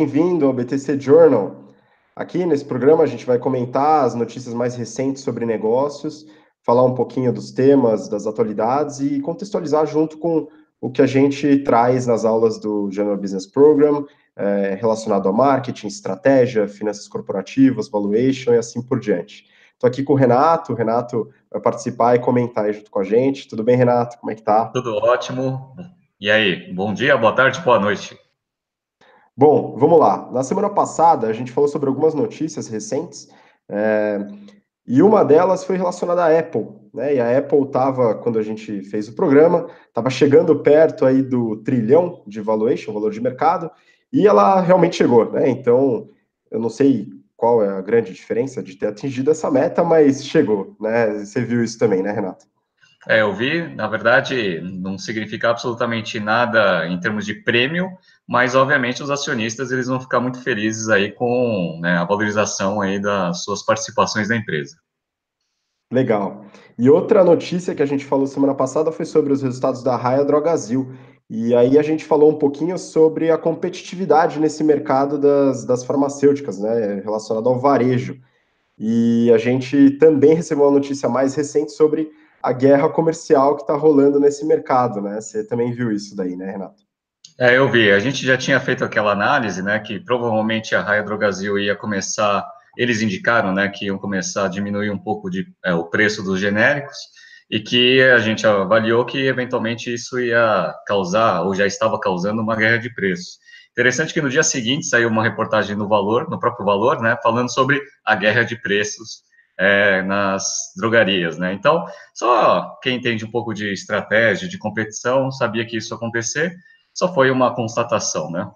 bem-vindo ao BTC Journal. Aqui nesse programa a gente vai comentar as notícias mais recentes sobre negócios, falar um pouquinho dos temas, das atualidades e contextualizar junto com o que a gente traz nas aulas do General Business Program, é, relacionado a marketing, estratégia, finanças corporativas, valuation e assim por diante. Estou aqui com o Renato, o Renato vai participar e comentar aí junto com a gente. Tudo bem, Renato? Como é que tá? Tudo ótimo. E aí, bom dia, boa tarde, boa noite. Bom, vamos lá. Na semana passada, a gente falou sobre algumas notícias recentes, é, e uma delas foi relacionada à Apple, né? E a Apple estava, quando a gente fez o programa, estava chegando perto aí do trilhão de valuation, valor de mercado, e ela realmente chegou, né? Então, eu não sei qual é a grande diferença de ter atingido essa meta, mas chegou, né? Você viu isso também, né, Renato? É, eu vi, na verdade, não significa absolutamente nada em termos de prêmio, mas obviamente os acionistas eles vão ficar muito felizes aí com né, a valorização aí das suas participações na empresa. Legal. E outra notícia que a gente falou semana passada foi sobre os resultados da Raia Drogazil. E aí a gente falou um pouquinho sobre a competitividade nesse mercado das, das farmacêuticas, né, relacionado ao varejo. E a gente também recebeu uma notícia mais recente sobre a guerra comercial que está rolando nesse mercado, né? Você também viu isso daí, né, Renato? É, eu vi. A gente já tinha feito aquela análise, né, que provavelmente a Raia Drogazil ia começar, eles indicaram, né, que iam começar a diminuir um pouco de, é, o preço dos genéricos e que a gente avaliou que eventualmente isso ia causar, ou já estava causando, uma guerra de preços. Interessante que no dia seguinte saiu uma reportagem no Valor, no próprio Valor, né, falando sobre a guerra de preços é, nas drogarias, né? Então, só quem entende um pouco de estratégia, de competição, sabia que isso ia acontecer, só foi uma constatação, né?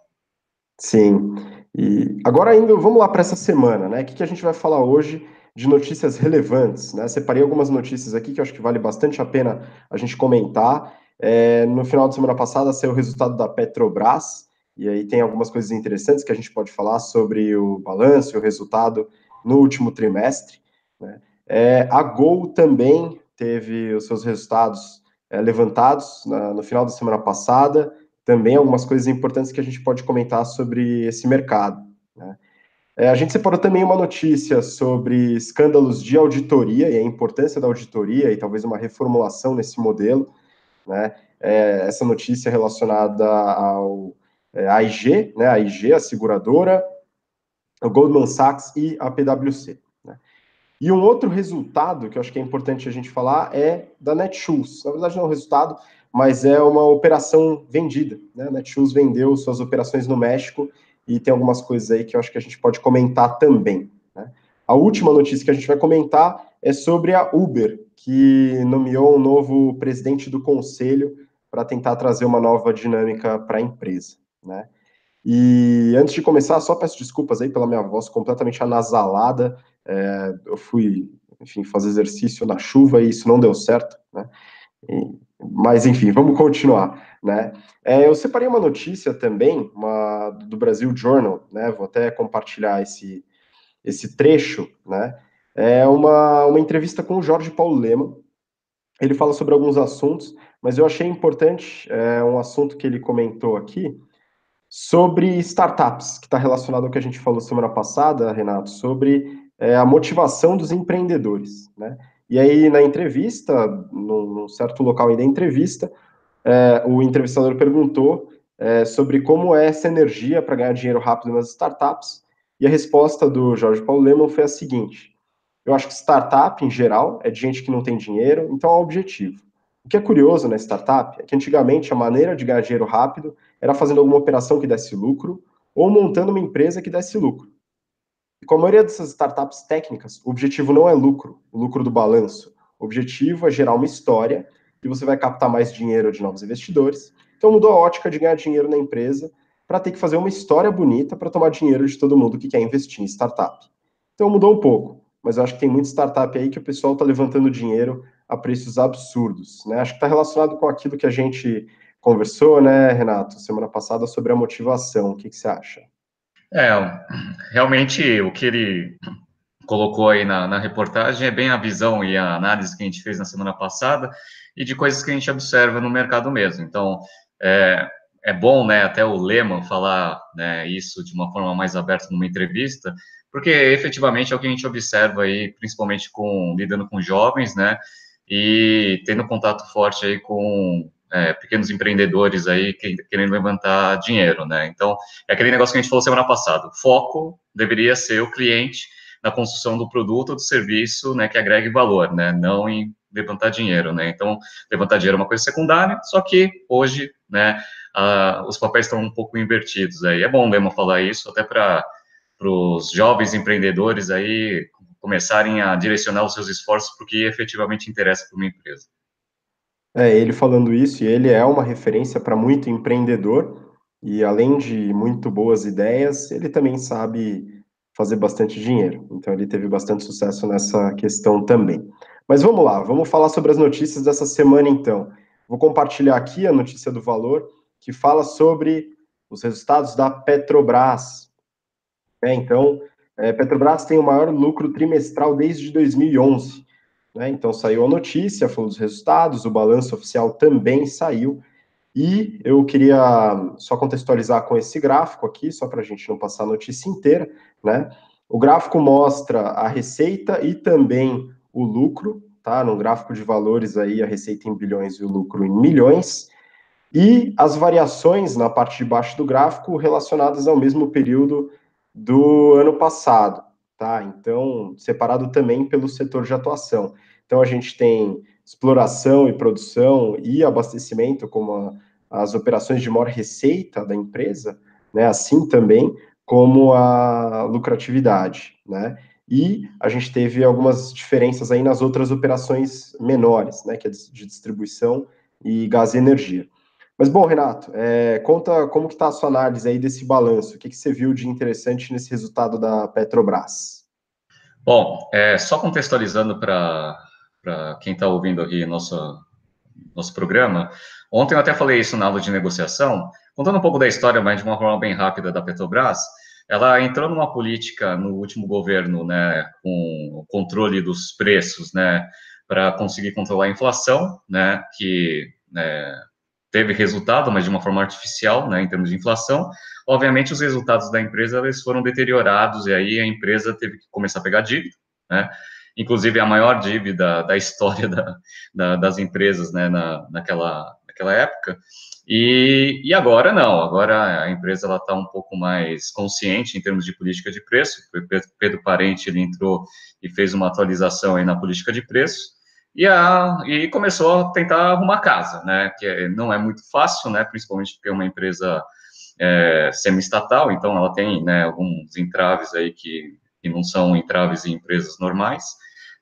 Sim. E agora ainda, vamos lá para essa semana, né? O que, que a gente vai falar hoje de notícias relevantes, né? Separei algumas notícias aqui que eu acho que vale bastante a pena a gente comentar. É, no final de semana passada saiu o resultado da Petrobras, e aí tem algumas coisas interessantes que a gente pode falar sobre o balanço e o resultado no último trimestre. Né? É, a Gol também teve os seus resultados é, levantados na, no final da semana passada, também algumas coisas importantes que a gente pode comentar sobre esse mercado. Né? É, a gente separou também uma notícia sobre escândalos de auditoria e a importância da auditoria e talvez uma reformulação nesse modelo. Né? É, essa notícia relacionada ao é, AIG, né? a AIG, a seguradora, o Goldman Sachs e a PwC. E um outro resultado que eu acho que é importante a gente falar é da Netshoes. Na verdade, não é um resultado, mas é uma operação vendida. Né? A Netshoes vendeu suas operações no México e tem algumas coisas aí que eu acho que a gente pode comentar também. Né? A última notícia que a gente vai comentar é sobre a Uber, que nomeou um novo presidente do conselho para tentar trazer uma nova dinâmica para a empresa. Né? E antes de começar, só peço desculpas aí pela minha voz completamente anasalada. É, eu fui, enfim, fazer exercício na chuva e isso não deu certo, né? E, mas, enfim, vamos continuar, né? É, eu separei uma notícia também, uma, do Brasil Journal, né? Vou até compartilhar esse, esse trecho, né? É uma, uma entrevista com o Jorge Paulo Lema. Ele fala sobre alguns assuntos, mas eu achei importante é, um assunto que ele comentou aqui, sobre startups, que está relacionado ao que a gente falou semana passada, Renato, sobre é, a motivação dos empreendedores, né? E aí, na entrevista, num, num certo local aí da entrevista, é, o entrevistador perguntou é, sobre como é essa energia para ganhar dinheiro rápido nas startups, e a resposta do Jorge Paulo Leman foi a seguinte, eu acho que startup, em geral, é de gente que não tem dinheiro, então é o objetivo. O que é curioso na startup é que antigamente a maneira de ganhar dinheiro rápido era fazendo alguma operação que desse lucro ou montando uma empresa que desse lucro. Com a maioria dessas startups técnicas, o objetivo não é lucro, o lucro do balanço. O objetivo é gerar uma história e você vai captar mais dinheiro de novos investidores. Então mudou a ótica de ganhar dinheiro na empresa para ter que fazer uma história bonita para tomar dinheiro de todo mundo que quer investir em startup. Então mudou um pouco, mas eu acho que tem muita startup aí que o pessoal está levantando dinheiro a preços absurdos. Né? Acho que está relacionado com aquilo que a gente conversou, né, Renato, semana passada, sobre a motivação. O que, que você acha? É, realmente o que ele colocou aí na, na, reportagem é bem a visão e a análise que a gente fez na semana passada e de coisas que a gente observa no mercado mesmo. Então, é, é bom, né, até o Lehman falar né, isso de uma forma mais aberta numa entrevista, porque efetivamente é o que a gente observa aí, principalmente com lidando com jovens, né, e tendo contato forte aí com é, pequenos empreendedores aí que, querendo levantar dinheiro, né? Então, é aquele negócio que a gente falou semana passada. Foco deveria ser o cliente na construção do produto ou do serviço, né, que agregue valor, né, não em levantar dinheiro, né? Então, levantar dinheiro é uma coisa secundária, só que hoje, né, uh, os papéis estão um pouco invertidos aí. É bom mesmo falar isso, até para os jovens empreendedores aí começarem a direcionar os seus esforços para o que efetivamente interessa para uma empresa. É, ele falando isso, e ele é uma referência para muito empreendedor, e além de muito boas ideias, ele também sabe fazer bastante dinheiro. Então, ele teve bastante sucesso nessa questão também. Mas vamos lá, vamos falar sobre as notícias dessa semana, então. Vou compartilhar aqui a notícia do Valor, que fala sobre os resultados da Petrobras. É, então, é, Petrobras tem o maior lucro trimestral desde 2011. Né? Então, saiu a notícia, falou dos resultados, o balanço oficial também saiu. E eu queria só contextualizar com esse gráfico aqui, só para a gente não passar a notícia inteira, né? O gráfico mostra a receita e também o lucro, tá? No gráfico de valores aí, a receita em bilhões e o lucro em milhões. E as variações na parte de baixo do gráfico relacionadas ao mesmo período do ano passado, tá? Então, separado também pelo setor de atuação. Então, a gente tem exploração e produção e abastecimento como a, as operações de maior receita da empresa, né? Assim também como a lucratividade, né? E a gente teve algumas diferenças aí nas outras operações menores, né, que é de distribuição e gás e energia. Mas, bom, Renato, é, conta como que está a sua análise aí desse balanço, o que, que você viu de interessante nesse resultado da Petrobras? Bom, é, só contextualizando para quem está ouvindo aqui nosso, nosso programa, ontem eu até falei isso na aula de negociação, contando um pouco da história, mas de uma forma bem rápida da Petrobras, ela entrou numa política no último governo, né, com o controle dos preços, né, para conseguir controlar a inflação, né, que né, teve resultado, mas de uma forma artificial, né, em termos de inflação. Obviamente, os resultados da empresa eles foram deteriorados e aí a empresa teve que começar a pegar dívida, né, inclusive a maior dívida da história da, da, das empresas, né, na, naquela, naquela época. E, e agora não, agora a empresa ela está um pouco mais consciente em termos de política de preço. Pedro Parente ele entrou e fez uma atualização aí na política de preço e, a, e começou a tentar arrumar casa, né? Que não é muito fácil, né? Principalmente porque é uma empresa é, semi-estatal, então ela tem né, alguns entraves aí que, que não são entraves em empresas normais,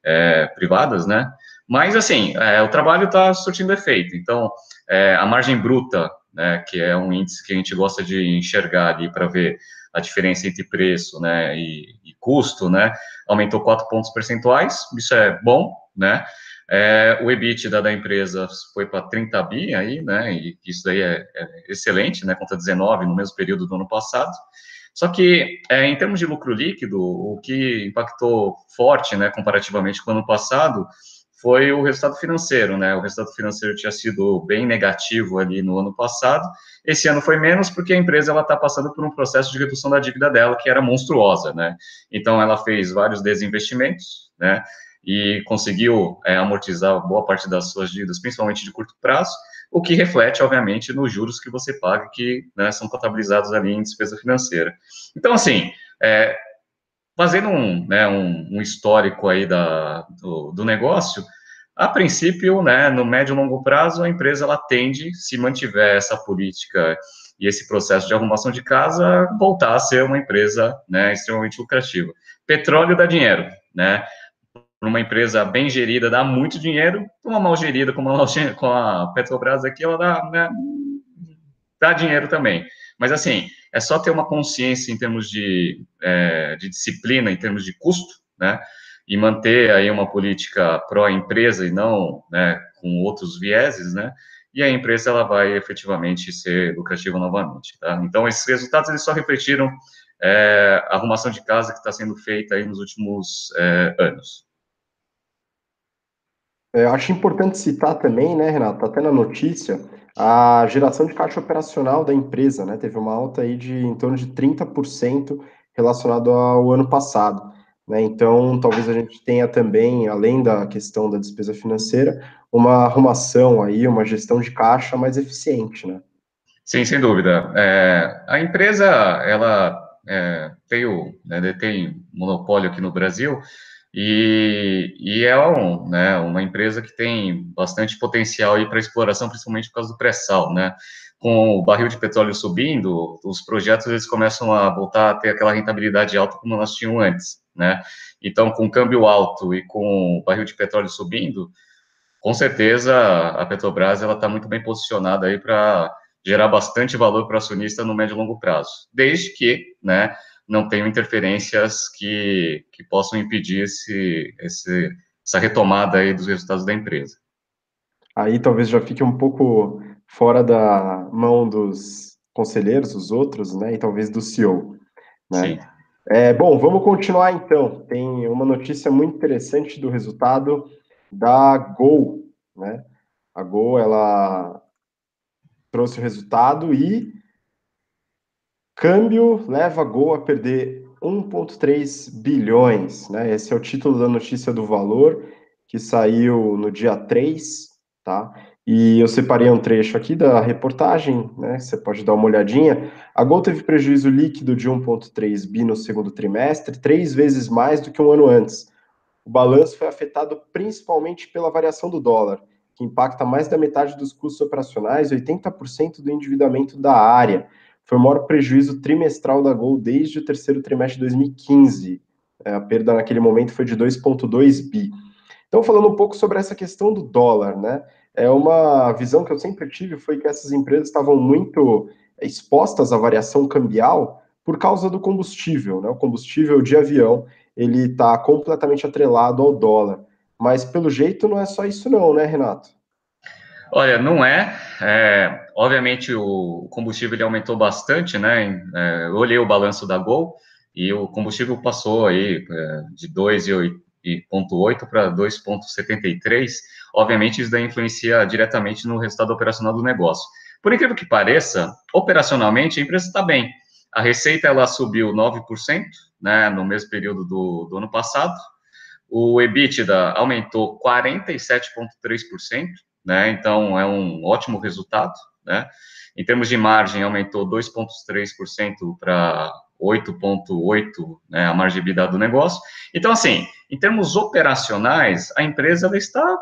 é, privadas, né? Mas, assim, é, o trabalho está surtindo efeito. Então, é, a margem bruta, né, que é um índice que a gente gosta de enxergar ali para ver a diferença entre preço, né, e, e, custo, né, aumentou 4 pontos percentuais, isso é bom, né, é, o EBITDA da empresa foi para 30 bi aí, né, e isso daí é, é, excelente, né, contra 19 no mesmo período do ano passado, só que, é, em termos de lucro líquido, o que impactou forte, né, comparativamente com o ano passado, foi o resultado financeiro, né? O resultado financeiro tinha sido bem negativo ali no ano passado. Esse ano foi menos porque a empresa ela está passando por um processo de redução da dívida dela que era monstruosa, né? Então ela fez vários desinvestimentos, né? E conseguiu é, amortizar boa parte das suas dívidas, principalmente de curto prazo, o que reflete, obviamente, nos juros que você paga, que né, são contabilizados ali em despesa financeira. Então, assim, é, fazendo um, né, um, um histórico aí da, do, do, negócio, a princípio, né, no médio e longo prazo, a empresa ela tende, se mantiver essa política e esse processo de arrumação de casa, voltar a ser uma empresa né, extremamente lucrativa. Petróleo dá dinheiro, né? Para uma empresa bem gerida dá muito dinheiro, uma mal gerida como a, Petrobras aqui, ela dá, né, dá dinheiro também. Mas assim, é só ter uma consciência em termos de, é, de disciplina, em termos de custo, né? E manter aí uma política pró-empresa e não né, com outros vieses, né? E a empresa ela vai efetivamente ser lucrativa novamente, tá? Então esses resultados eles só refletiram é, a arrumação de casa que está sendo feita aí nos últimos é, anos. É, acho importante citar também, né, Renato, até na notícia, a geração de caixa operacional da empresa, né, teve uma alta aí de em torno de 30% relacionado ao ano passado. Né? Então, talvez a gente tenha também, além da questão da despesa financeira, uma arrumação aí, uma gestão de caixa mais eficiente, né? Sim, sem dúvida. É, a empresa, ela é, tem, o, né, detém monopólio aqui no Brasil e, e é um, né, uma empresa que tem bastante potencial para exploração, principalmente por causa do pré-sal, né? Com o barril de petróleo subindo, os projetos eles começam a voltar a ter aquela rentabilidade alta como nós tínhamos antes, né? Então, com câmbio alto e com o barril de petróleo subindo, com certeza a Petrobras ela está muito bem posicionada aí para gerar bastante valor para o acionista no médio e longo prazo, desde que, né, não tenham interferências que, que possam impedir esse, esse, essa retomada aí dos resultados da empresa. Aí talvez já fique um pouco fora da mão dos conselheiros, os outros, né, e talvez do CEO, né? Sim. É, bom, vamos continuar então. Tem uma notícia muito interessante do resultado da Gol, né? A Gol, ela trouxe o resultado e câmbio leva a Gol a perder 1,3 bilhões, né? Esse é o título da notícia do valor, que saiu no dia 3, tá? E eu separei um trecho aqui da reportagem, né? Você pode dar uma olhadinha. A Gol teve prejuízo líquido de 1,3 bi no segundo trimestre, três vezes mais do que um ano antes. O balanço foi afetado principalmente pela variação do dólar, que impacta mais da metade dos custos operacionais e 80% do endividamento da área. Foi o maior prejuízo trimestral da Gol desde o terceiro trimestre de 2015. É, a perda naquele momento foi de 2,2 bi. Então, falando um pouco sobre essa questão do dólar, né? É uma visão que eu sempre tive foi que essas empresas estavam muito expostas à variação cambial por causa do combustível, né? O combustível de avião ele está completamente atrelado ao dólar. Mas pelo jeito não é só isso, não, né, Renato? Olha, não é. é obviamente o combustível ele aumentou bastante, né? É, eu olhei o balanço da Gol e o combustível passou aí é, de 2,8 para 2,73 obviamente isso daí influencia diretamente no resultado operacional do negócio. Por incrível que pareça, operacionalmente a empresa está bem. A receita ela subiu 9%, né, no mesmo período do, do ano passado. O EBITDA aumentou 47,3%, né, então é um ótimo resultado, né. Em termos de margem, aumentou 2,3% para 8,8%, né, a EBITDA do negócio. Então, assim, em termos operacionais, a empresa ela está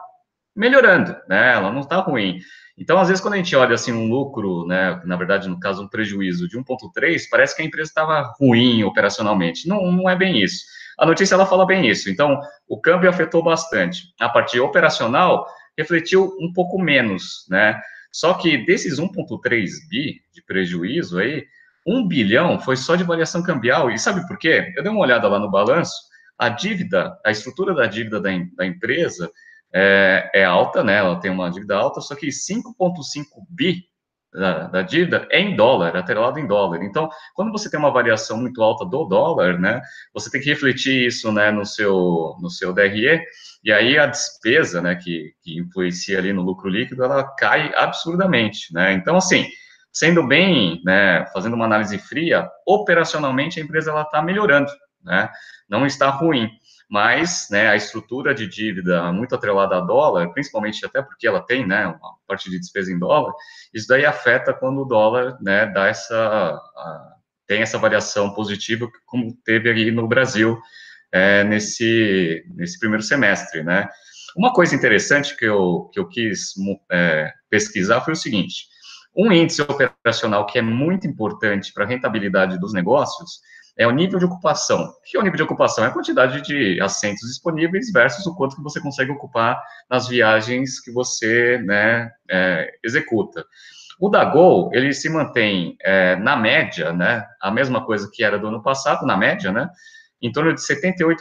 melhorando, né? Ela não está ruim. Então, às vezes, quando a gente olha assim um lucro, né, na verdade, no caso, um prejuízo de 1,3, parece que a empresa estava ruim operacionalmente. Não, não é bem isso. A notícia ela fala bem isso. Então, o câmbio afetou bastante. A parte operacional refletiu um pouco menos, né? Só que desses 1,3 bi de prejuízo aí, 1 bilhão foi só de variação cambial. E sabe por quê? Eu dei uma olhada lá no balanço, a dívida, a estrutura da dívida da, da empresa é, é, alta, né? Ela tem uma dívida alta, só que 5,5 bi da, da, dívida é em dólar, atrelado em dólar. Então, quando você tem uma variação muito alta do dólar, né, você tem que refletir isso, né, no seu, no seu DRE, e aí a despesa, né, que, que influencia ali no lucro líquido, ela cai absurdamente, né. Então, assim, sendo bem, né, fazendo uma análise fria, operacionalmente a empresa ela está melhorando, né, não está ruim mas né, a estrutura de dívida muito atrelada a dólar, principalmente até porque ela tem né, uma parte de despesa em dólar, isso daí afeta quando o dólar né, dá essa, a, tem essa variação positiva, como teve aí no Brasil é, nesse, nesse primeiro semestre. Né. Uma coisa interessante que eu, que eu quis é, pesquisar foi o seguinte, um índice operacional que é muito importante para a rentabilidade dos negócios é o nível de ocupação. O que é o nível de ocupação? É a quantidade de assentos disponíveis versus o quanto que você consegue ocupar nas viagens que você né, é, executa. O da Gol, ele se mantém é, na média, né, a mesma coisa que era do ano passado, na média, né, em torno de 78%.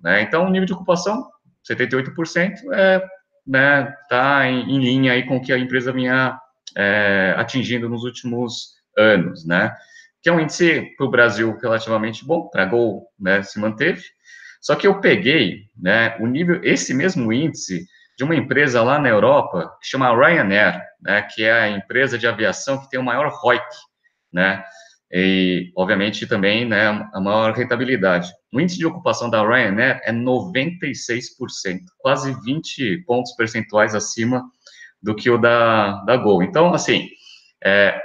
Né? Então, o nível de ocupação, 78%, é, né, tá em, em linha aí com o que a empresa vinha é, atingindo nos últimos anos, né? Que é um índice para o Brasil relativamente bom, para Gol, né, se manteve. Só que eu peguei, né, o nível, esse mesmo índice de uma empresa lá na Europa que chama Ryanair, né, que é a empresa de aviação que tem o maior ROIC, né, e, obviamente, também, né, a maior rentabilidade. O índice de ocupação da Ryanair é 96%, quase 20 pontos percentuais acima do que o da, da Gol. Então, assim, é,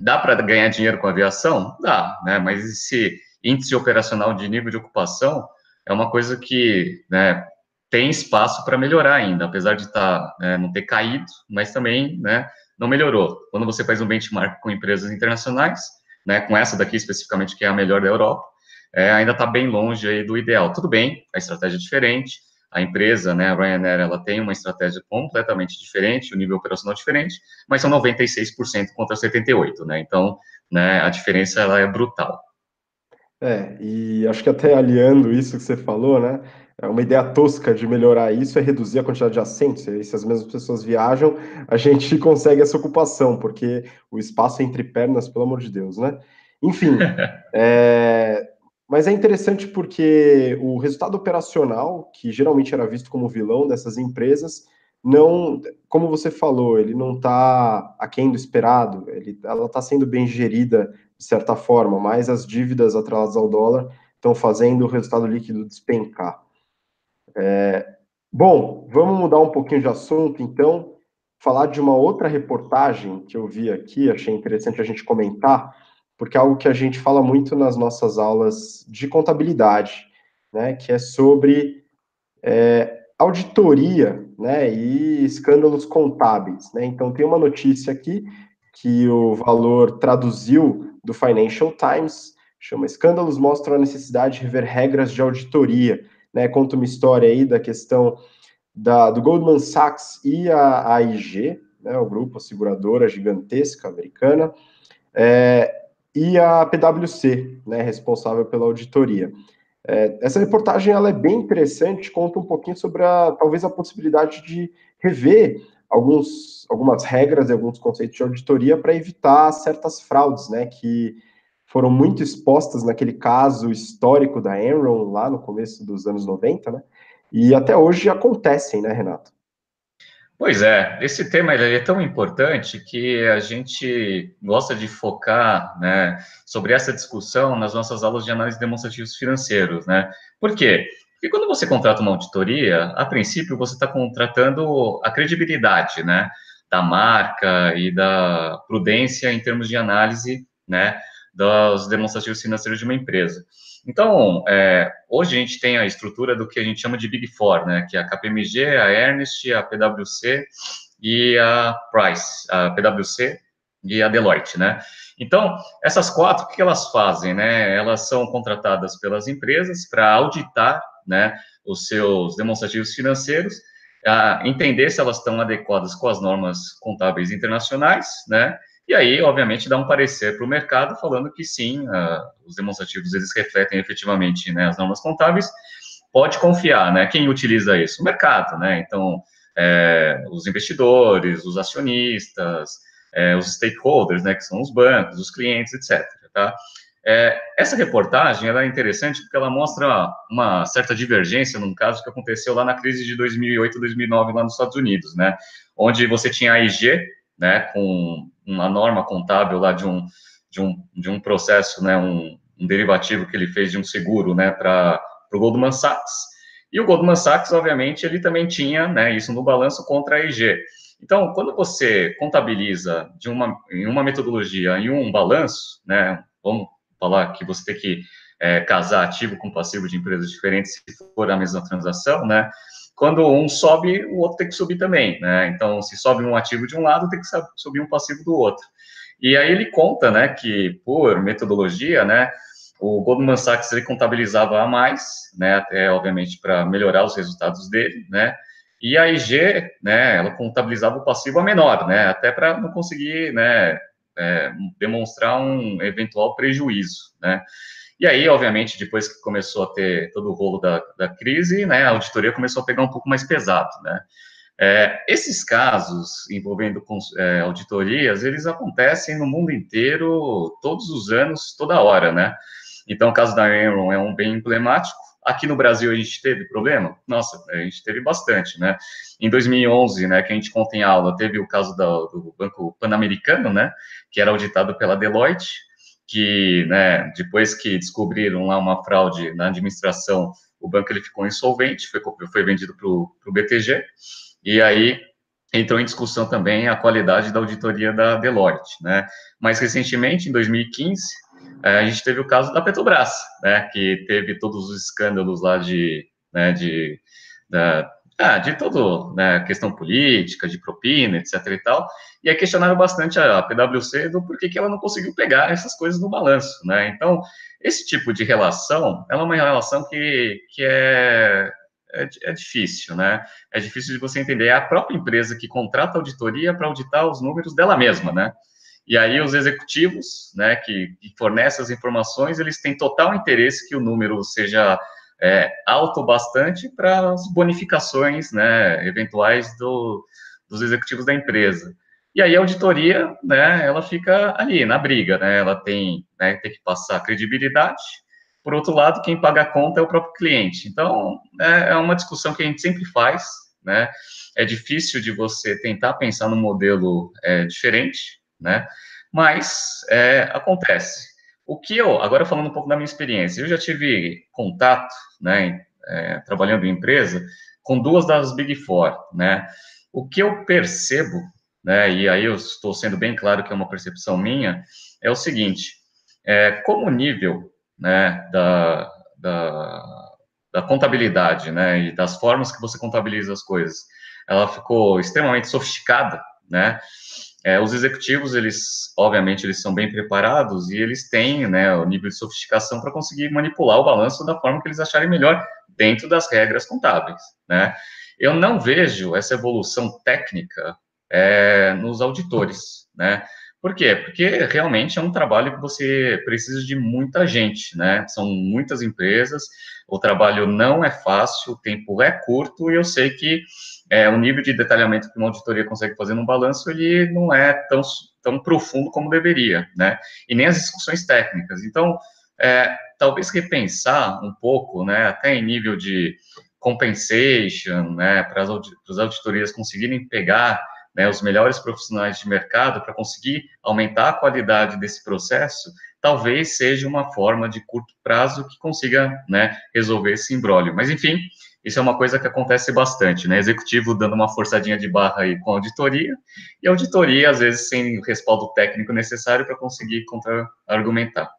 dá para ganhar dinheiro com aviação? Dá, né, mas esse índice operacional de nível de ocupação é uma coisa que, né, tem espaço para melhorar ainda, apesar de tá, é, não ter caído, mas também né, não melhorou. Quando você faz um benchmark com empresas internacionais, né, com essa daqui especificamente, que é a melhor da Europa, é, ainda está bem longe aí do ideal. Tudo bem, a estratégia é diferente, a empresa, né, a Ryanair, ela tem uma estratégia completamente diferente, o nível operacional é diferente, mas são 96% contra 78%, né, então, né, a diferença, ela é brutal. É, e acho que até aliando isso que você falou, né, é uma ideia tosca de melhorar isso é reduzir a quantidade de assentos. E aí, se as mesmas pessoas viajam, a gente consegue essa ocupação, porque o espaço entre pernas, pelo amor de Deus, né? Enfim, é... mas é interessante porque o resultado operacional, que geralmente era visto como vilão dessas empresas, não, como você falou, ele não está aquém do esperado, ele, ela está sendo bem gerida de certa forma, mas as dívidas atreladas ao dólar estão fazendo o resultado líquido despencar. É, bom, vamos mudar um pouquinho de assunto, então, falar de uma outra reportagem que eu vi aqui, achei interessante a gente comentar, porque é algo que a gente fala muito nas nossas aulas de contabilidade, né, que é sobre é, auditoria, né, e escândalos contábeis, né, então tem uma notícia aqui que o Valor traduziu do Financial Times, chama Escândalos mostram a necessidade de rever regras de auditoria, né, conta uma história aí da questão da, do Goldman Sachs e a AIG, né, o grupo, a seguradora gigantesca americana, é, e a PwC, né, responsável pela auditoria. É, essa reportagem ela é bem interessante, conta um pouquinho sobre a, talvez a possibilidade de rever alguns, algumas regras e alguns conceitos de auditoria para evitar certas fraudes, né, que foram muito expostas naquele caso histórico da Enron, lá no começo dos anos 90, né? E até hoje acontecem, né, Renato? Pois é, esse tema ele é tão importante que a gente gosta de focar né, sobre essa discussão nas nossas aulas de análise de demonstrativos financeiros, né? Por quê? Porque quando você contrata uma auditoria, a princípio você está contratando a credibilidade, né, da marca e da prudência em termos de análise, né, dos demonstrativos financeiros de uma empresa. Então, é, hoje a gente tem a estrutura do que a gente chama de Big Four, né, que é a KPMG, a Ernst, a PwC e a Price, a PwC e a Deloitte, né? Então, essas quatro, o que elas fazem, né? Elas são contratadas pelas empresas para auditar, né, os seus demonstrativos financeiros, entender se elas estão adequadas com as normas contábeis internacionais, né? E aí, obviamente, dá um parecer para o mercado falando que sim, uh, os demonstrativos eles refletem efetivamente né, as normas contábeis. Pode confiar, né? Quem utiliza isso? O mercado, né? Então, é, os investidores, os acionistas, é, os stakeholders, né? Que são os bancos, os clientes, etc. Tá? É, essa reportagem ela é interessante porque ela mostra uma certa divergência num caso que aconteceu lá na crise de 2008, 2009 lá nos Estados Unidos, né? Onde você tinha a IG, né, com uma norma contábil lá de um, de um, de um processo, né, um, um derivativo que ele fez de um seguro, né, para o Goldman Sachs. E o Goldman Sachs, obviamente, ele também tinha, né, isso no balanço contra a IG. Então, quando você contabiliza de uma, em uma metodologia em um balanço, né, vamos falar que você tem que é, casar ativo com passivo de empresas diferentes se for a mesma transação, né, quando um sobe, o outro tem que subir também, né? Então, se sobe um ativo de um lado, tem que subir um passivo do outro. E aí ele conta, né, que por metodologia, né, o Goldman Sachs ele contabilizava a mais, né, até obviamente para melhorar os resultados dele, né? E a IG, né, ela contabilizava o passivo a menor, né, até para não conseguir, né, é, demonstrar um eventual prejuízo, né? E aí, obviamente, depois que começou a ter todo o rolo da, da crise, né, a auditoria começou a pegar um pouco mais pesado, né? É, esses casos envolvendo é, auditorias, eles acontecem no mundo inteiro, todos os anos, toda hora, né? Então, o caso da Enron é um bem emblemático, Aqui no Brasil a gente teve problema? Nossa, a gente teve bastante, né? Em 2011, né, que a gente conta em aula, teve o caso do, Banco Pan-Americano, né, que era auditado pela Deloitte, que, né, depois que descobriram lá uma fraude na administração, o banco ele ficou insolvente, foi, foi vendido para o BTG, e aí entrou em discussão também a qualidade da auditoria da Deloitte, né? Mais recentemente, em 2015, é, a gente teve o caso da Petrobras, né, que teve todos os escândalos lá de, né, de, da, ah, de todo, né, questão política, de propina, etc e tal, e aí questionaram bastante a PwC do porquê que ela não conseguiu pegar essas coisas no balanço, né, então, esse tipo de relação, ela é uma relação que, que é, é, é, difícil, né? É difícil de você entender. É a própria empresa que contrata auditoria para auditar os números dela mesma, né? E aí os executivos, né, que, que fornecem as informações, eles têm total interesse que o número seja é, alto bastante para as bonificações, né, eventuais do, dos executivos da empresa. E aí a auditoria, né, ela fica ali na briga, né, ela tem, né, tem que passar credibilidade. Por outro lado, quem paga a conta é o próprio cliente. Então, é, é uma discussão que a gente sempre faz, né? É difícil de você tentar pensar num modelo é, diferente, né? Mas é, acontece. O que eu, agora falando um pouco da minha experiência, eu já tive contato, né, é, trabalhando em empresa, com duas das Big Four, né? O que eu percebo, né, e aí eu estou sendo bem claro que é uma percepção minha, é o seguinte: é, como o nível, né, da, da, da contabilidade, né, e das formas que você contabiliza as coisas, ela ficou extremamente sofisticada, né? É, os executivos, eles, obviamente, eles são bem preparados e eles têm, né, o nível de sofisticação para conseguir manipular o balanço da forma que eles acharem melhor dentro das regras contábeis, né? Eu não vejo essa evolução técnica é, nos auditores, né? Por quê? Porque realmente é um trabalho que você precisa de muita gente, né? São muitas empresas, o trabalho não é fácil, o tempo é curto, e eu sei que é, o nível de detalhamento que uma auditoria consegue fazer no balanço, ele não é tão, tão profundo como deveria, né? E nem as discussões técnicas. Então, é, talvez repensar um pouco, né, até em nível de compensation, né, para as auditorias conseguirem pegar né, os melhores profissionais de mercado para conseguir aumentar a qualidade desse processo, talvez seja uma forma de curto prazo que consiga né, resolver esse imbróglio. Mas, enfim, isso é uma coisa que acontece bastante, né? Executivo dando uma forçadinha de barra aí com auditoria, e auditoria, às vezes, sem o respaldo técnico necessário para conseguir contra-argumentar.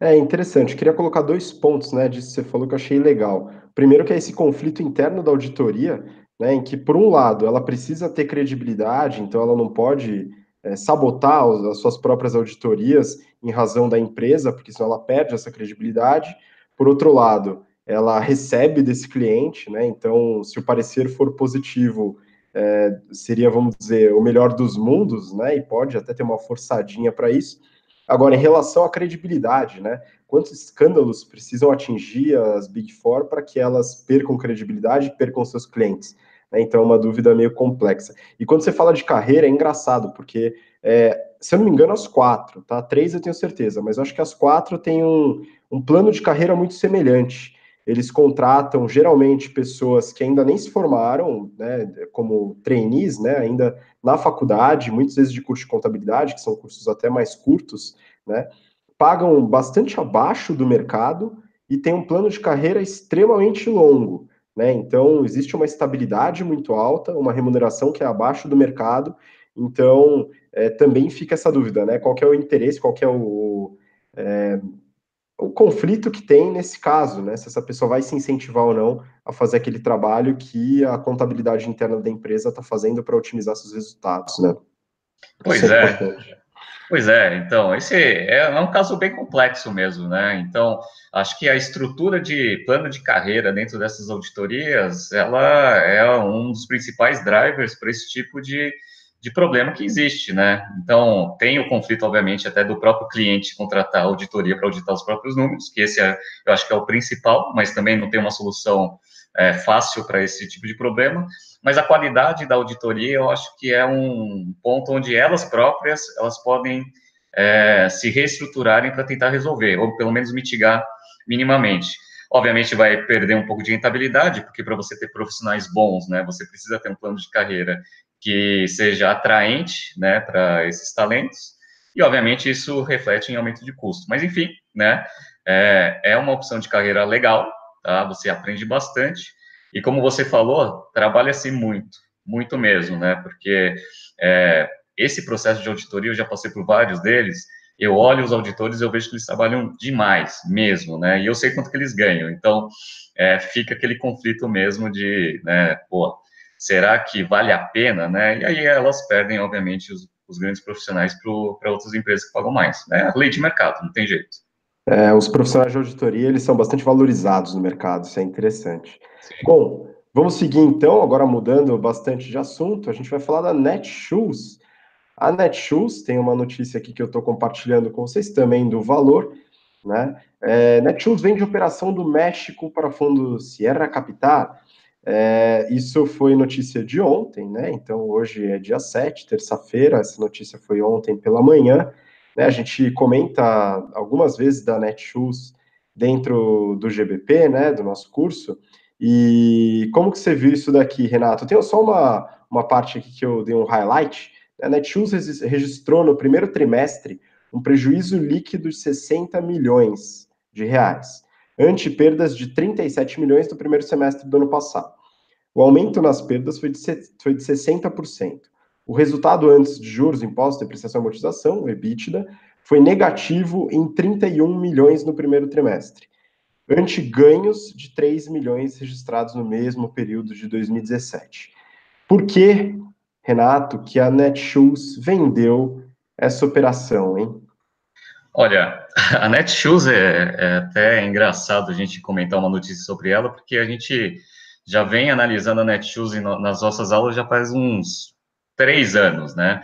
É interessante, queria colocar dois pontos, né, disso que você falou que eu achei legal. Primeiro que é esse conflito interno da auditoria, né, em que, por um lado, ela precisa ter credibilidade, então ela não pode é, sabotar as suas próprias auditorias em razão da empresa, porque senão ela perde essa credibilidade. Por outro lado, ela recebe desse cliente, né, então, se o parecer for positivo, é, seria, vamos dizer, o melhor dos mundos, né, e pode até ter uma forçadinha para isso. Agora, em relação à credibilidade, né? Quantos escândalos precisam atingir as Big Four para que elas percam credibilidade e percam seus clientes? Né? Então, é uma dúvida meio complexa. E quando você fala de carreira, é engraçado, porque, é, se eu não me engano, as quatro, tá? Três eu tenho certeza, mas acho que as quatro têm um, um plano de carreira muito semelhante. Eles contratam geralmente pessoas que ainda nem se formaram, né, como trainees, né, ainda na faculdade, muitas vezes de curso de contabilidade, que são cursos até mais curtos, né, pagam bastante abaixo do mercado e tem um plano de carreira extremamente longo. Né? Então, existe uma estabilidade muito alta, uma remuneração que é abaixo do mercado. Então, é, também fica essa dúvida, né? Qual é o interesse, qual é o, é, o conflito que tem nesse caso, né? Se essa pessoa vai se incentivar ou não a fazer aquele trabalho que a contabilidade interna da empresa está fazendo para otimizar seus resultados, né? Pois é. é. Pois é, então, esse é, é um caso bem complexo mesmo, né? Então, acho que a estrutura de plano de carreira dentro dessas auditorias, ela é um dos principais drivers para esse tipo de, de problema que existe, né? Então, tem o conflito, obviamente, até do próprio cliente contratar auditoria para auditar os próprios números, que esse é, eu acho que é o principal, mas também não tem uma solução é, fácil para esse tipo de problema mas a qualidade da auditoria eu acho que é um ponto onde elas próprias elas podem é, se reestruturarem para tentar resolver, ou pelo menos mitigar minimamente. Obviamente vai perder um pouco de rentabilidade, porque para você ter profissionais bons, né, você precisa ter um plano de carreira que seja atraente, né, para esses talentos. E obviamente isso reflete em aumento de custo. Mas enfim, né, é, é uma opção de carreira legal, tá? Você aprende bastante. E como você falou, trabalha-se muito, muito mesmo, né? Porque é, esse processo de auditoria, eu já passei por vários deles, eu olho os auditores e eu vejo que eles trabalham demais mesmo, né? E eu sei quanto que eles ganham. Então, é, fica aquele conflito mesmo de, né, pô, será que vale a pena, né? E aí elas perdem, obviamente, os, os grandes profissionais para outras empresas que pagam mais. É né? lei de mercado, não tem jeito. É, os profissionais de auditoria, eles são bastante valorizados no mercado, isso é interessante. Sim. Bom, vamos seguir então, agora mudando bastante de assunto, a gente vai falar da Netshoes, a Netshoes tem uma notícia aqui que eu estou compartilhando com vocês também do valor, né? É, Netshoes vende operação do México para fundo Sierra Capital. É, isso foi notícia de ontem, né? Então hoje é dia 7, terça-feira, essa notícia foi ontem pela manhã. Né? A gente comenta algumas vezes da Netshoes dentro do GBP, né? Do nosso curso. E como que você viu isso daqui, Renato? Tem só uma, uma parte aqui que eu dei um highlight a Netshoes registrou no primeiro trimestre um prejuízo líquido de 60 milhões de reais, ante perdas de 37 milhões no primeiro semestre do ano passado. O aumento nas perdas foi de, foi de 60%. O resultado antes de juros, impostos, depreciação e amortização, o EBITDA, foi negativo em 31 milhões no primeiro trimestre, ante ganhos de 3 milhões registrados no mesmo período de 2017. Por que Renato, que a Netshoes vendeu essa operação, hein? Olha, a Netshoes é, é até engraçado a gente comentar uma notícia sobre ela, porque a gente já vem analisando a Netshoes nas nossas aulas já faz uns três anos, né?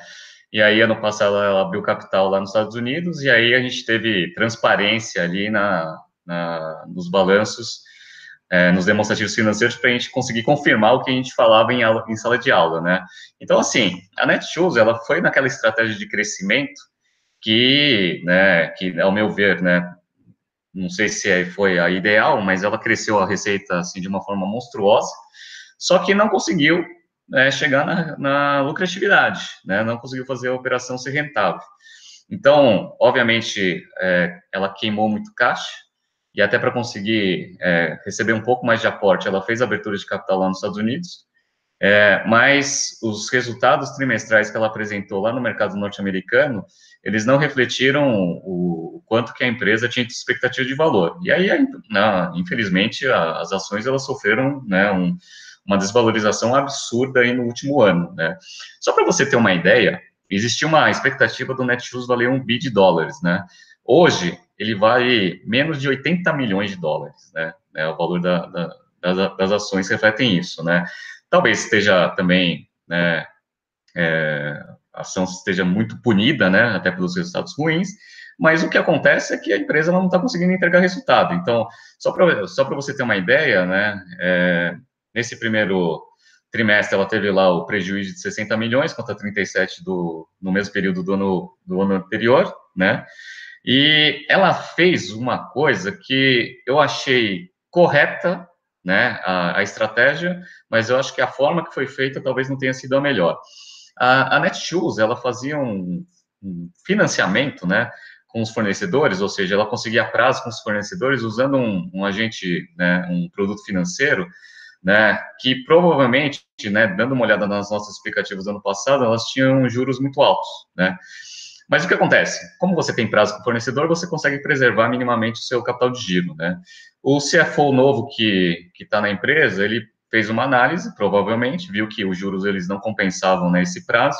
E aí, ano passado, ela abriu capital lá nos Estados Unidos, e aí a gente teve transparência ali na, na nos balanços é, nos demonstrativos financeiros para a gente conseguir confirmar o que a gente falava em, aula, em sala de aula, né? Então, assim, a Netshoes, ela foi naquela estratégia de crescimento que, né, que, ao meu ver, né, não sei se foi a ideal, mas ela cresceu a receita, assim, de uma forma monstruosa, só que não conseguiu né, chegar na, na lucratividade, né, não conseguiu fazer a operação ser rentável. Então, obviamente, é, ela queimou muito caixa, e até para conseguir é, receber um pouco mais de aporte, ela fez abertura de capital lá nos Estados Unidos, é, mas os resultados trimestrais que ela apresentou lá no mercado norte-americano, eles não refletiram o, o, quanto que a empresa tinha de expectativa de valor. E aí, não, infelizmente, a, as ações elas sofreram né, um, uma desvalorização absurda aí no último ano. Né? Só para você ter uma ideia, existia uma expectativa do Netshoes valer um bi de dólares, né? Hoje, ele vale menos de 80 milhões de dólares, né? É, o valor da, da, das, das, ações refletem isso, né? Talvez esteja também, né, é, a ação esteja muito punida, né, até pelos resultados ruins, mas o que acontece é que a empresa não está conseguindo entregar resultado. Então, só para só você ter uma ideia, né, é, nesse primeiro trimestre ela teve lá o prejuízo de 60 milhões contra 37 do, no mesmo período do ano, do ano anterior, né, e ela fez uma coisa que eu achei correta, né, a, a, estratégia, mas eu acho que a forma que foi feita talvez não tenha sido a melhor. A, a Netshoes, ela fazia um, um financiamento, né, com os fornecedores, ou seja, ela conseguia prazo com os fornecedores usando um, um agente, né, um produto financeiro, né, que provavelmente, né, dando uma olhada nas nossas explicativas do ano passado, elas tinham juros muito altos, né, mas o que acontece? Como você tem prazo com o fornecedor, você consegue preservar minimamente o seu capital de giro, né? O CFO novo que está na empresa, ele fez uma análise, provavelmente, viu que os juros eles não compensavam nesse né, prazo,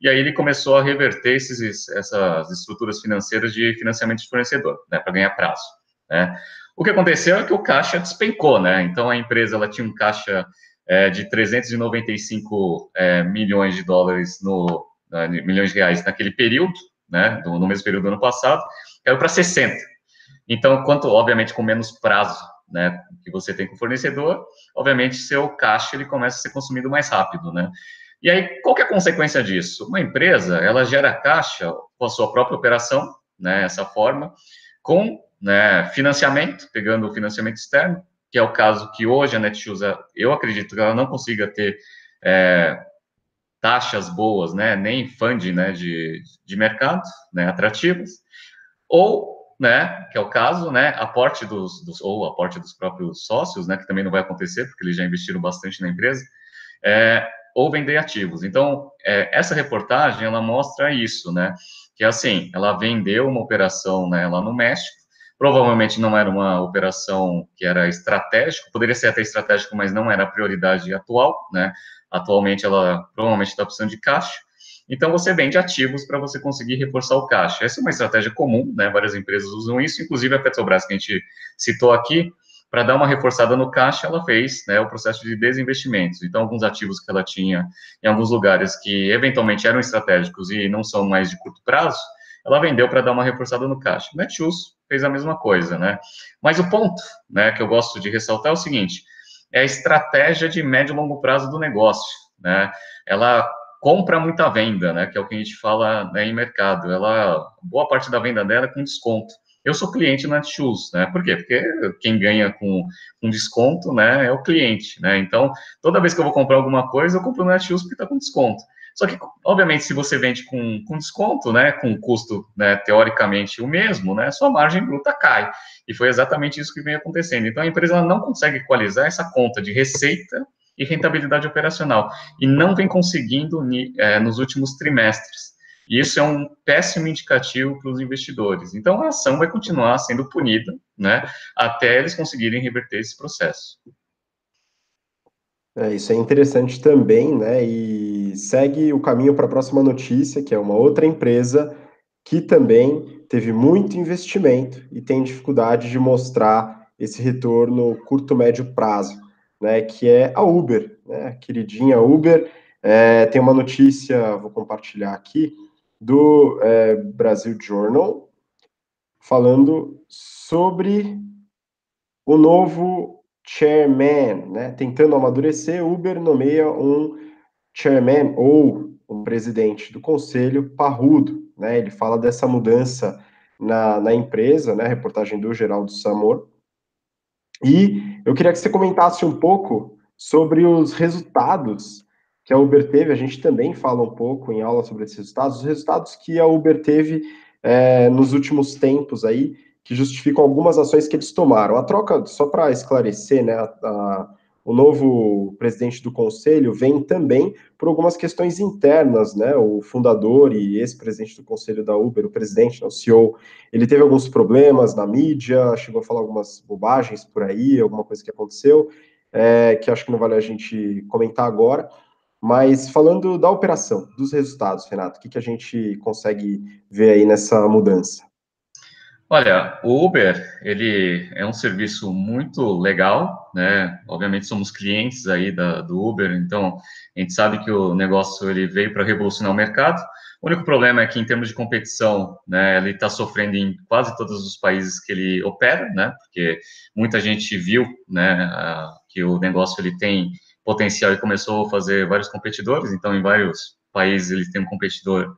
e aí ele começou a reverter esses, essas estruturas financeiras de financiamento de fornecedor, né, para ganhar prazo, né? O que aconteceu é que o caixa despencou, né? Então a empresa ela tinha um caixa é, de 395 é, milhões de dólares no, né, milhões de reais naquele período, né, no mesmo período do ano passado, caiu para 60. Então, quanto, obviamente, com menos prazo, né, que você tem com o fornecedor, obviamente, seu caixa, ele começa a ser consumido mais rápido, né. E aí, qual que é a consequência disso? Uma empresa, ela gera caixa com a sua própria operação, né, essa forma, com né, financiamento, pegando o financiamento externo, que é o caso que hoje a Netshoes, eu acredito que ela não consiga ter é, taxas boas, né, nem funding, né, de, de mercado, né, ou, né, que é o caso, né, aporte dos, dos ou aporte dos próprios sócios, né, que também não vai acontecer, porque eles já investiram bastante na empresa, é, ou vender ativos. Então, é, essa reportagem, ela mostra isso, né, que é assim, ela vendeu uma operação, né, lá no México, provavelmente não era uma operação que era estratégica, poderia ser até estratégico, mas não era a prioridade atual, né, Atualmente, ela provavelmente está precisando de caixa. Então, você vende ativos para você conseguir reforçar o caixa. Essa é uma estratégia comum, né? Várias empresas usam isso, inclusive a Petrobras, que a gente citou aqui, para dar uma reforçada no caixa, ela fez né, o processo de desinvestimentos. Então, alguns ativos que ela tinha em alguns lugares que eventualmente eram estratégicos e não são mais de curto prazo, ela vendeu para dar uma reforçada no caixa. Netshoes fez a mesma coisa, né? Mas o ponto, né, que eu gosto de ressaltar é o seguinte: é a estratégia de médio e longo prazo do negócio, né? Ela compra muita venda, né? Que é o que a gente fala né, em mercado. Ela, boa parte da venda dela é com desconto. Eu sou cliente na Netshoes, né? Por quê? Porque quem ganha com, com desconto, né, é o cliente, né? Então, toda vez que eu vou comprar alguma coisa, eu compro na Netshoes porque está com desconto. Só que, obviamente, se você vende com, com desconto, né, com custo, né, teoricamente o mesmo, né, sua margem bruta cai. E foi exatamente isso que vem acontecendo. Então, a empresa não consegue equalizar essa conta de receita e rentabilidade operacional, e não vem conseguindo é, nos últimos trimestres. E isso é um péssimo indicativo para os investidores. Então, a ação vai continuar sendo punida, né, até eles conseguirem reverter esse processo. É, isso é interessante também, né? E segue o caminho para a próxima notícia, que é uma outra empresa que também teve muito investimento e tem dificuldade de mostrar esse retorno curto médio prazo, né? Que é a Uber, né? A queridinha Uber. É, tem uma notícia, vou compartilhar aqui, do é, Brasil Journal, falando sobre o novo chairman, né? Tentando amadurecer, Uber nomeia um chairman ou um presidente do conselho parrudo, né? Ele fala dessa mudança na, na empresa, né? Reportagem do Geraldo Samor. E eu queria que você comentasse um pouco sobre os resultados que a Uber teve. A gente também fala um pouco em aula sobre esses resultados, os resultados que a Uber teve é, nos últimos tempos aí que justificam algumas ações que eles tomaram. A troca, só para esclarecer, né, a, a, o novo presidente do conselho vem também por algumas questões internas, né? O fundador e ex-presidente do conselho da Uber, o presidente, né, o CEO, ele teve alguns problemas na mídia, chegou a falar algumas bobagens por aí, alguma coisa que aconteceu, é, que acho que não vale a gente comentar agora. Mas falando da operação, dos resultados, Renato, o que, que a gente consegue ver aí nessa mudança? Olha, o Uber, ele é um serviço muito legal, né? Obviamente somos clientes aí da, do Uber, então a gente sabe que o negócio ele veio para revolucionar o mercado. O único problema é que em termos de competição, né, ele está sofrendo em quase todos os países que ele opera, né? Porque muita gente viu, né, que o negócio ele tem potencial e começou a fazer vários competidores. Então, em vários países ele tem um competidor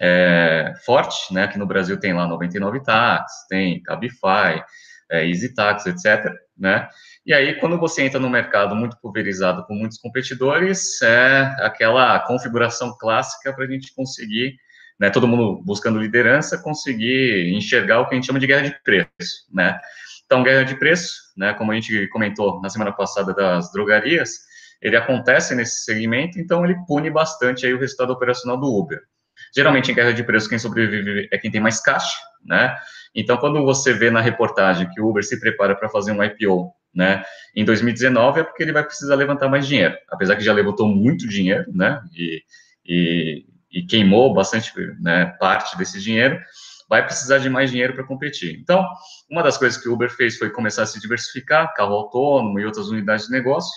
é, forte, né? Aqui no Brasil tem lá 99 Táxi, tem Cabify, é, Easy Taxi, etc., né? E aí, quando você entra no mercado muito pulverizado com muitos competidores, é aquela configuração clássica para a gente conseguir, né, todo mundo buscando liderança, conseguir enxergar o que a gente chama de guerra de preço, né? Então, guerra de preço, né, como a gente comentou na semana passada das drogarias, ele acontece nesse segmento, então ele pune bastante aí o resultado operacional do Uber. Geralmente, em guerra de preço, quem sobrevive é quem tem mais caixa, né? Então, quando você vê na reportagem que o Uber se prepara para fazer um IPO, né, em 2019, é porque ele vai precisar levantar mais dinheiro. Apesar que já levantou muito dinheiro, né, e, e, e queimou bastante né, parte desse dinheiro, vai precisar de mais dinheiro para competir. Então, uma das coisas que o Uber fez foi começar a se diversificar, carro autônomo e outras unidades de negócio.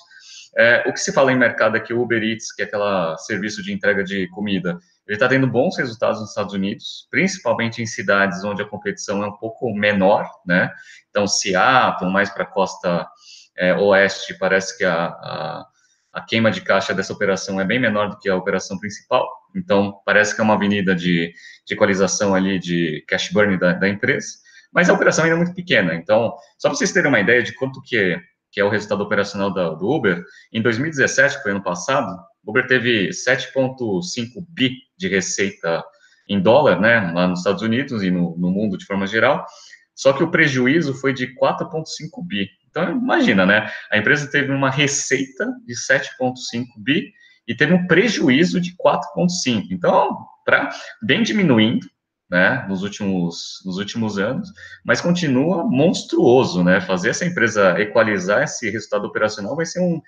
É, o que se fala em mercado é que o Uber Eats, que é aquele serviço de entrega de comida, ele está tendo bons resultados nos Estados Unidos, principalmente em cidades onde a competição é um pouco menor, né? Então, Seattle, mais para a costa é, oeste, parece que a, a, a, queima de caixa dessa operação é bem menor do que a operação principal. Então, parece que é uma avenida de, de equalização ali de cash burn da, da empresa. mas a operação ainda é muito pequena. Então, só para vocês terem uma ideia de quanto que é, que é o resultado operacional da, do Uber, em 2017, que foi ano passado, o Uber teve 7,5 bi de receita em dólar, né, lá nos Estados Unidos e no, no mundo de forma geral, só que o prejuízo foi de 4,5 bi. Então, imagina, né, a empresa teve uma receita de 7,5 bi e teve um prejuízo de 4,5. Então, para bem diminuindo, né, nos últimos, nos últimos anos, mas continua monstruoso, né, fazer essa empresa equalizar esse resultado operacional vai ser um,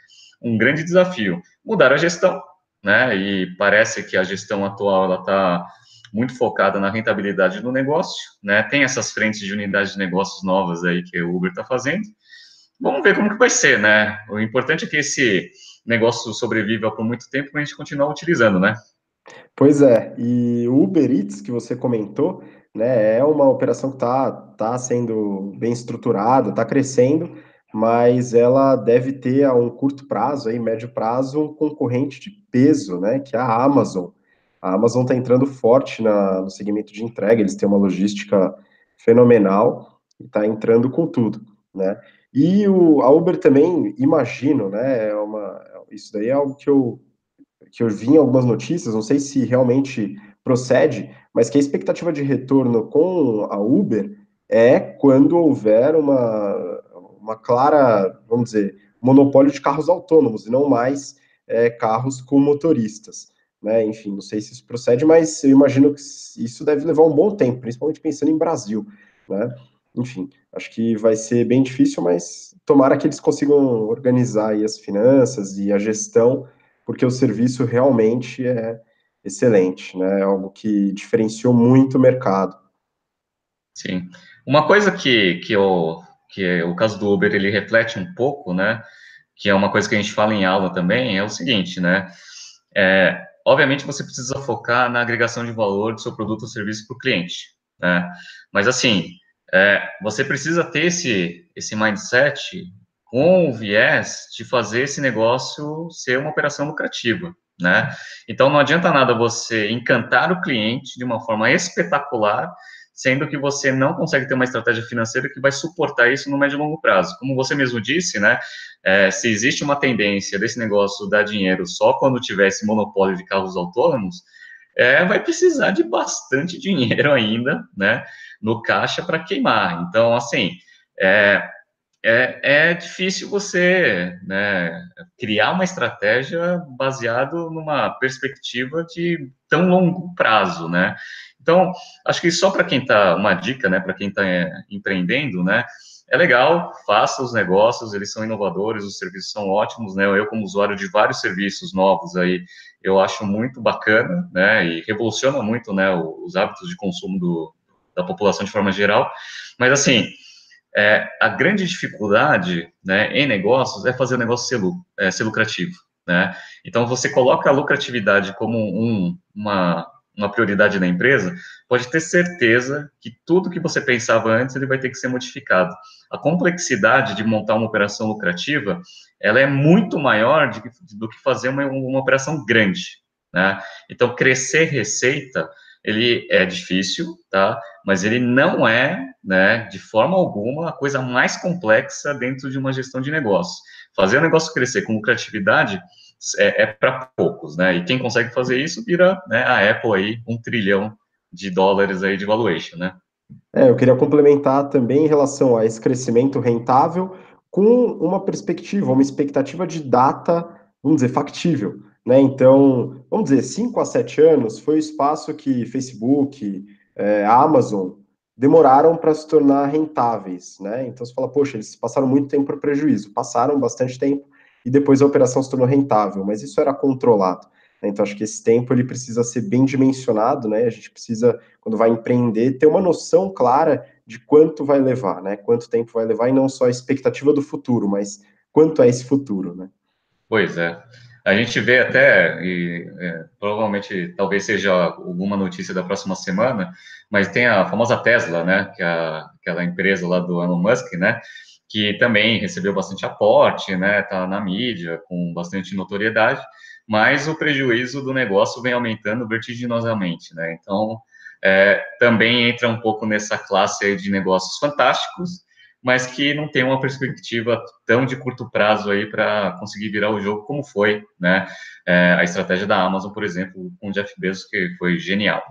um grande desafio. Mudar a gestão, né, e parece que a gestão atual, ela está muito focada na rentabilidade do negócio, né, tem essas frentes de unidades de negócios novas aí que o Uber está fazendo, vamos ver como que vai ser, né, o importante é que esse negócio sobreviva por muito tempo, mas a gente continuar utilizando, né? Pois é, e o Uber Eats que você comentou, né, é uma operação que está tá sendo bem estruturada, está crescendo, mas ela deve ter a um curto prazo, aí, médio prazo, um concorrente de peso, né, que é a Amazon. A Amazon está entrando forte na, no segmento de entrega, eles têm uma logística fenomenal e está entrando com tudo, né? E o, a Uber também, imagino, né, é uma, isso daí é algo que eu, que eu vi em algumas notícias, não sei se realmente procede, mas que a expectativa de retorno com a Uber é quando houver uma, uma clara, vamos dizer, monopólio de carros autônomos, e não mais é, carros com motoristas. Né? Enfim, não sei se isso procede, mas eu imagino que isso deve levar um bom tempo, principalmente pensando em Brasil. Né? Enfim, acho que vai ser bem difícil, mas tomara que eles consigam organizar as finanças e a gestão, porque o serviço realmente é excelente, né? É algo que diferenciou muito o mercado. Sim. Uma coisa que, que, eu, que o caso do Uber ele reflete um pouco, né? Que é uma coisa que a gente fala em aula também, é o seguinte, né? É, obviamente você precisa focar na agregação de valor do seu produto ou serviço para o cliente, né? Mas assim, é, você precisa ter esse, esse mindset com o viés de fazer esse negócio ser uma operação lucrativa, né? Então não adianta nada você encantar o cliente de uma forma espetacular, sendo que você não consegue ter uma estratégia financeira que vai suportar isso no médio e longo prazo. Como você mesmo disse, né? É, se existe uma tendência desse negócio dar dinheiro só quando tiver esse monopólio de carros autônomos, é, vai precisar de bastante dinheiro ainda, né? no caixa para queimar. Então, assim, é, é, é difícil você né, criar uma estratégia baseado numa perspectiva de tão longo prazo, né? Então, acho que só para quem está, uma dica, né, para quem está é, empreendendo, né, é legal, faça os negócios, eles são inovadores, os serviços são ótimos, né, eu como usuário de vários serviços novos aí, eu acho muito bacana, né, e revoluciona muito, né, os hábitos de consumo do, da população de forma geral. Mas, assim, é, a grande dificuldade né, em negócios é fazer o negócio ser, é, ser lucrativo. Né? Então, você coloca a lucratividade como um, uma, uma prioridade da empresa, pode ter certeza que tudo que você pensava antes, ele vai ter que ser modificado. A complexidade de montar uma operação lucrativa, ela é muito maior de, do que fazer uma, uma operação grande. Né? Então, crescer receita ele é difícil, tá? Mas ele não é, né, de forma alguma, a coisa mais complexa dentro de uma gestão de negócio. Fazer o negócio crescer com lucratividade é, é para poucos, né? E quem consegue fazer isso vira, né, a Apple aí, um trilhão de dólares aí de valuation, né? É, eu queria complementar também em relação a esse crescimento rentável com uma perspectiva, uma expectativa de data, vamos dizer, factível. Né? Então, vamos dizer, 5 a 7 anos foi o espaço que Facebook, é, Amazon demoraram para se tornar rentáveis. Né? Então, você fala, poxa, eles passaram muito tempo para prejuízo. Passaram bastante tempo e depois a operação se tornou rentável, mas isso era controlado. Né? Então, acho que esse tempo ele precisa ser bem dimensionado, né? A gente precisa, quando vai empreender, ter uma noção clara de quanto vai levar, né? Quanto tempo vai levar e não só a expectativa do futuro, mas quanto é esse futuro, né? Pois é. A gente vê até, e é, provavelmente talvez seja alguma notícia da próxima semana, mas tem a famosa Tesla, né, que é aquela empresa lá do Elon Musk, né, que também recebeu bastante aporte, né, tá na mídia com bastante notoriedade, mas o prejuízo do negócio vem aumentando vertiginosamente, né, então é, também entra um pouco nessa classe de negócios fantásticos, mas que não tem uma perspectiva tão de curto prazo aí para conseguir virar o jogo como foi, né? É, a estratégia da Amazon, por exemplo, com o Jeff Bezos, que foi genial.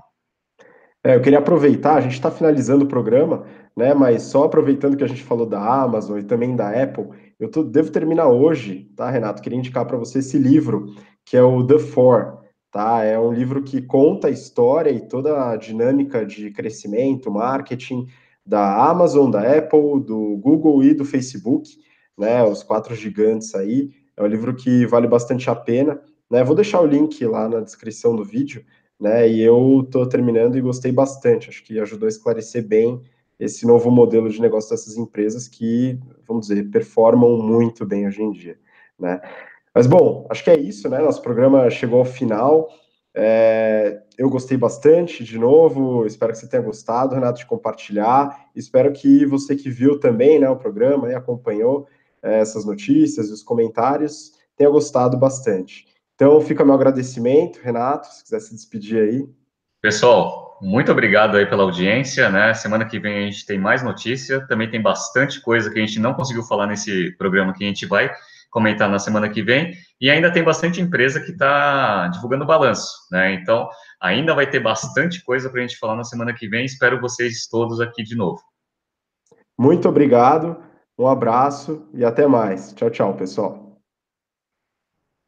É, eu queria aproveitar, a gente está finalizando o programa, né? Mas só aproveitando que a gente falou da Amazon e também da Apple, eu tô, devo terminar hoje, tá, Renato? Queria indicar para você esse livro, que é o The Four, tá? É um livro que conta a história e toda a dinâmica de crescimento, marketing da Amazon, da Apple, do Google e do Facebook, né? Os quatro gigantes aí. É um livro que vale bastante a pena, né? Vou deixar o link lá na descrição do vídeo, né? E eu estou terminando e gostei bastante. Acho que ajudou a esclarecer bem esse novo modelo de negócio dessas empresas que, vamos dizer, performam muito bem hoje em dia, né? Mas bom, acho que é isso, né? Nosso programa chegou ao final. É, eu gostei bastante, de novo, espero que você tenha gostado, Renato, de compartilhar. Espero que você que viu também né, o programa e acompanhou é, essas notícias e os comentários tenha gostado bastante. Então, fica meu agradecimento, Renato, se quiser se despedir aí. Pessoal, muito obrigado aí pela audiência, né? Semana que vem a gente tem mais notícia, também tem bastante coisa que a gente não conseguiu falar nesse programa que a gente vai comentar na semana que vem. E ainda tem bastante empresa que está divulgando balanço, né? Então, ainda vai ter bastante coisa para a gente falar na semana que vem. Espero vocês todos aqui de novo. Muito obrigado, um abraço e até mais. Tchau, tchau, pessoal.